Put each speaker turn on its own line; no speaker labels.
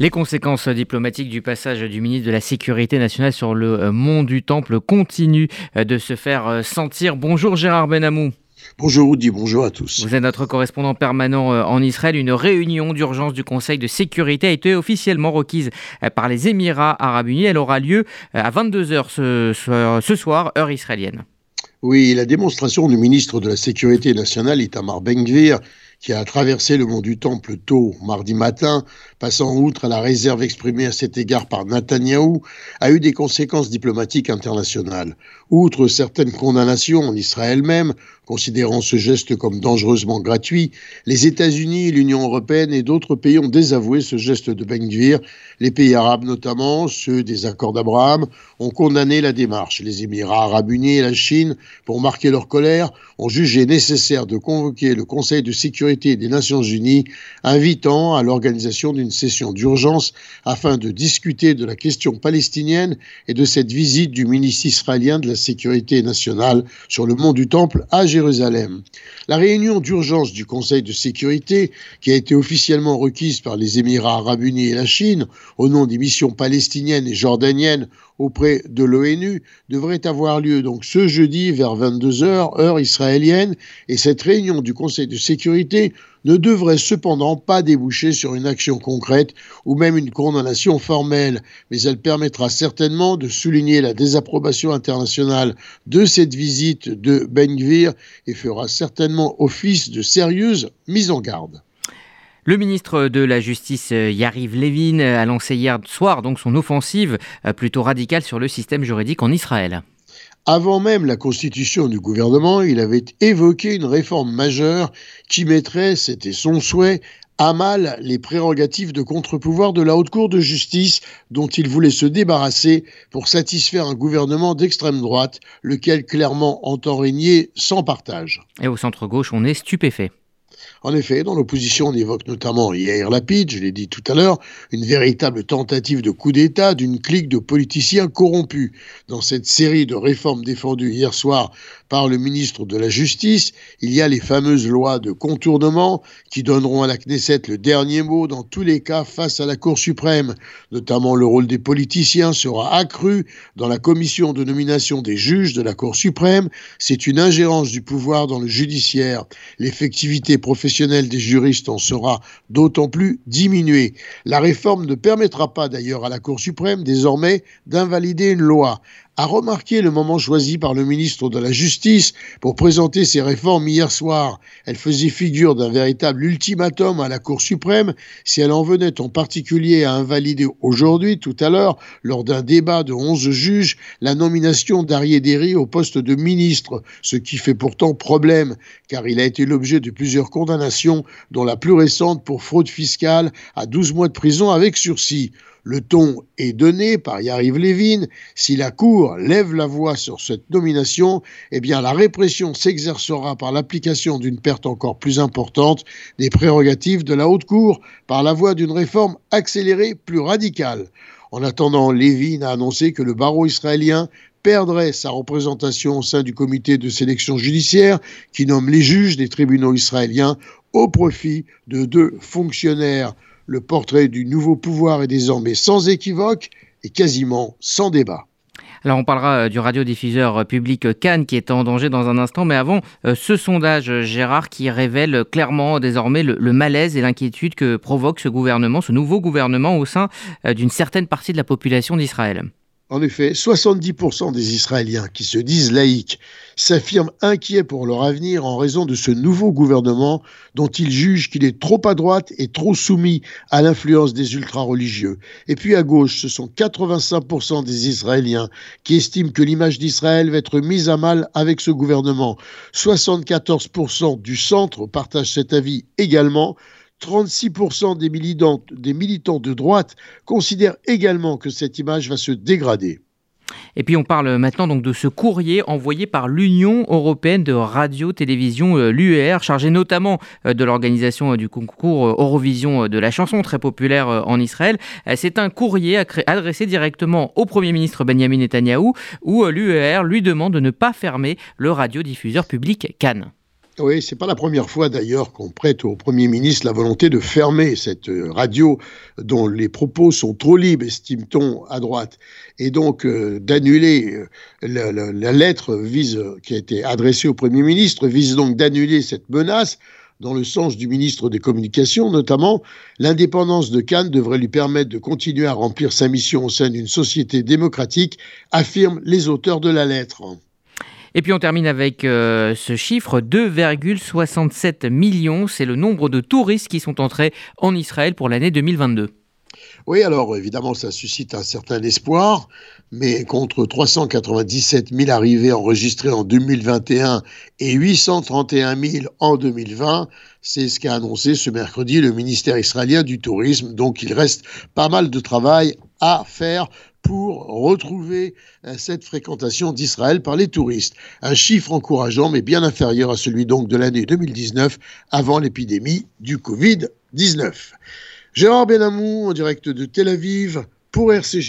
Les conséquences diplomatiques du passage du ministre de la Sécurité nationale sur le euh, mont du Temple continuent euh, de se faire euh, sentir. Bonjour Gérard Benamou.
Bonjour Rudy, bonjour à tous.
Vous êtes notre correspondant permanent en Israël. Une réunion d'urgence du Conseil de sécurité a été officiellement requise par les Émirats arabes unis. Elle aura lieu à 22h ce, soir, heure israélienne.
Oui, la démonstration du ministre de la Sécurité nationale, Itamar Ben-Gvir, qui a traversé le mont du Temple tôt mardi matin, passant outre à la réserve exprimée à cet égard par Netanyahou, a eu des conséquences diplomatiques internationales. Outre certaines condamnations en Israël même, considérant ce geste comme dangereusement gratuit, les États-Unis, l'Union européenne et d'autres pays ont désavoué ce geste de Ben Gvir. Les pays arabes notamment, ceux des accords d'Abraham, ont condamné la démarche. Les Émirats arabes unis et la Chine, pour marquer leur colère, ont jugé nécessaire de convoquer le Conseil de sécurité des Nations Unies, invitant à l'organisation d'une session d'urgence afin de discuter de la question palestinienne et de cette visite du ministre israélien de la Sécurité nationale sur le mont du Temple à Jérusalem. La réunion d'urgence du Conseil de sécurité, qui a été officiellement requise par les Émirats arabes unis et la Chine au nom des missions palestiniennes et jordaniennes auprès de l'ONU devrait avoir lieu donc ce jeudi vers 22h, heure israélienne, et cette réunion du Conseil de sécurité ne devrait cependant pas déboucher sur une action concrète ou même une condamnation formelle, mais elle permettra certainement de souligner la désapprobation internationale de cette visite de Ben Gvir et fera certainement office de sérieuse mise en garde.
Le ministre de la Justice euh, Yariv Levin a lancé hier soir donc son offensive euh, plutôt radicale sur le système juridique en Israël.
Avant même la constitution du gouvernement, il avait évoqué une réforme majeure qui mettrait, c'était son souhait, à mal les prérogatives de contre-pouvoir de la Haute Cour de justice dont il voulait se débarrasser pour satisfaire un gouvernement d'extrême droite, lequel clairement entend régner sans partage.
Et au centre-gauche, on est stupéfait.
En effet, dans l'opposition, on évoque notamment Yair Lapid, je l'ai dit tout à l'heure, une véritable tentative de coup d'État d'une clique de politiciens corrompus. Dans cette série de réformes défendues hier soir par le ministre de la Justice, il y a les fameuses lois de contournement qui donneront à la Knesset le dernier mot dans tous les cas face à la Cour suprême. Notamment le rôle des politiciens sera accru dans la commission de nomination des juges de la Cour suprême. C'est une ingérence du pouvoir dans le judiciaire. L'effectivité professionnelle des juristes en sera d'autant plus diminuée. La réforme ne permettra pas d'ailleurs à la Cour suprême désormais d'invalider une loi a remarqué le moment choisi par le ministre de la Justice pour présenter ses réformes hier soir. Elle faisait figure d'un véritable ultimatum à la Cour suprême si elle en venait en particulier à invalider aujourd'hui, tout à l'heure, lors d'un débat de onze juges, la nomination d'Arié au poste de ministre, ce qui fait pourtant problème, car il a été l'objet de plusieurs condamnations, dont la plus récente pour fraude fiscale à 12 mois de prison avec sursis. Le ton est donné par Yariv Levin. Si la Cour lève la voix sur cette nomination, eh bien la répression s'exercera par l'application d'une perte encore plus importante des prérogatives de la Haute Cour par la voie d'une réforme accélérée plus radicale. En attendant, Levin a annoncé que le barreau israélien perdrait sa représentation au sein du comité de sélection judiciaire qui nomme les juges des tribunaux israéliens au profit de deux fonctionnaires le portrait du nouveau pouvoir est désormais sans équivoque et quasiment sans débat.
Alors on parlera euh, du radiodiffuseur euh, public Cannes qui est en danger dans un instant, mais avant euh, ce sondage, Gérard, qui révèle clairement désormais le, malaise et l'inquiétude que provoque ce gouvernement, ce nouveau gouvernement au sein d'une certaine partie de la population d'Israël.
En effet, 70% des Israéliens qui se disent laïcs s'affirment inquiets pour leur avenir en raison de ce nouveau gouvernement dont ils jugent qu'il est trop à droite et trop soumis à l'influence des ultra-religieux. Et puis à gauche, ce sont 85% des Israéliens qui estiment que l'image d'Israël va être mise à mal avec ce gouvernement. 74% du centre partagent cet avis également. 36% des militants, des militants de droite considèrent également que cette image va se dégrader.
Et puis on parle maintenant donc de ce courrier envoyé par l'Union européenne de radio-télévision, euh, l'UER, chargé notamment euh, de l'organisation euh, du concours Eurovision de la chanson, très populaire en Israël. C'est un courrier adressé directement au Premier ministre Benjamin Netanyahou, où l'UER lui demande de ne pas fermer le radiodiffuseur public Cannes.
Oui, c'est pas la première fois d'ailleurs qu'on prête au Premier ministre la volonté de fermer cette euh, radio dont les propos sont trop libres, estime-t-on à droite, et donc euh, d'annuler euh, la, lettre vise, qui a été adressée au Premier ministre vise donc d'annuler cette menace dans le sens du ministre des Communications notamment, l'indépendance de Cannes devrait lui permettre de continuer à remplir sa mission au sein d'une société démocratique, affirment les auteurs de la lettre.
Et puis on termine avec euh, ce chiffre, 2,67 millions, c'est le nombre de touristes qui sont entrés en Israël pour l'année 2022.
Oui, alors évidemment, ça suscite un certain espoir, mais contre 397 000 arrivées enregistrées en 2021 et 831 000 en 2020, c'est ce qu'a annoncé ce mercredi le ministère israélien du Tourisme. Donc il reste pas mal de travail à faire pour retrouver euh, cette fréquentation d'Israël par les touristes. Un chiffre encourageant, mais bien inférieur à celui de l'année 2019, avant l'épidémie du Covid-19. Gérard Benamou, en direct de Tel Aviv, pour RCJ.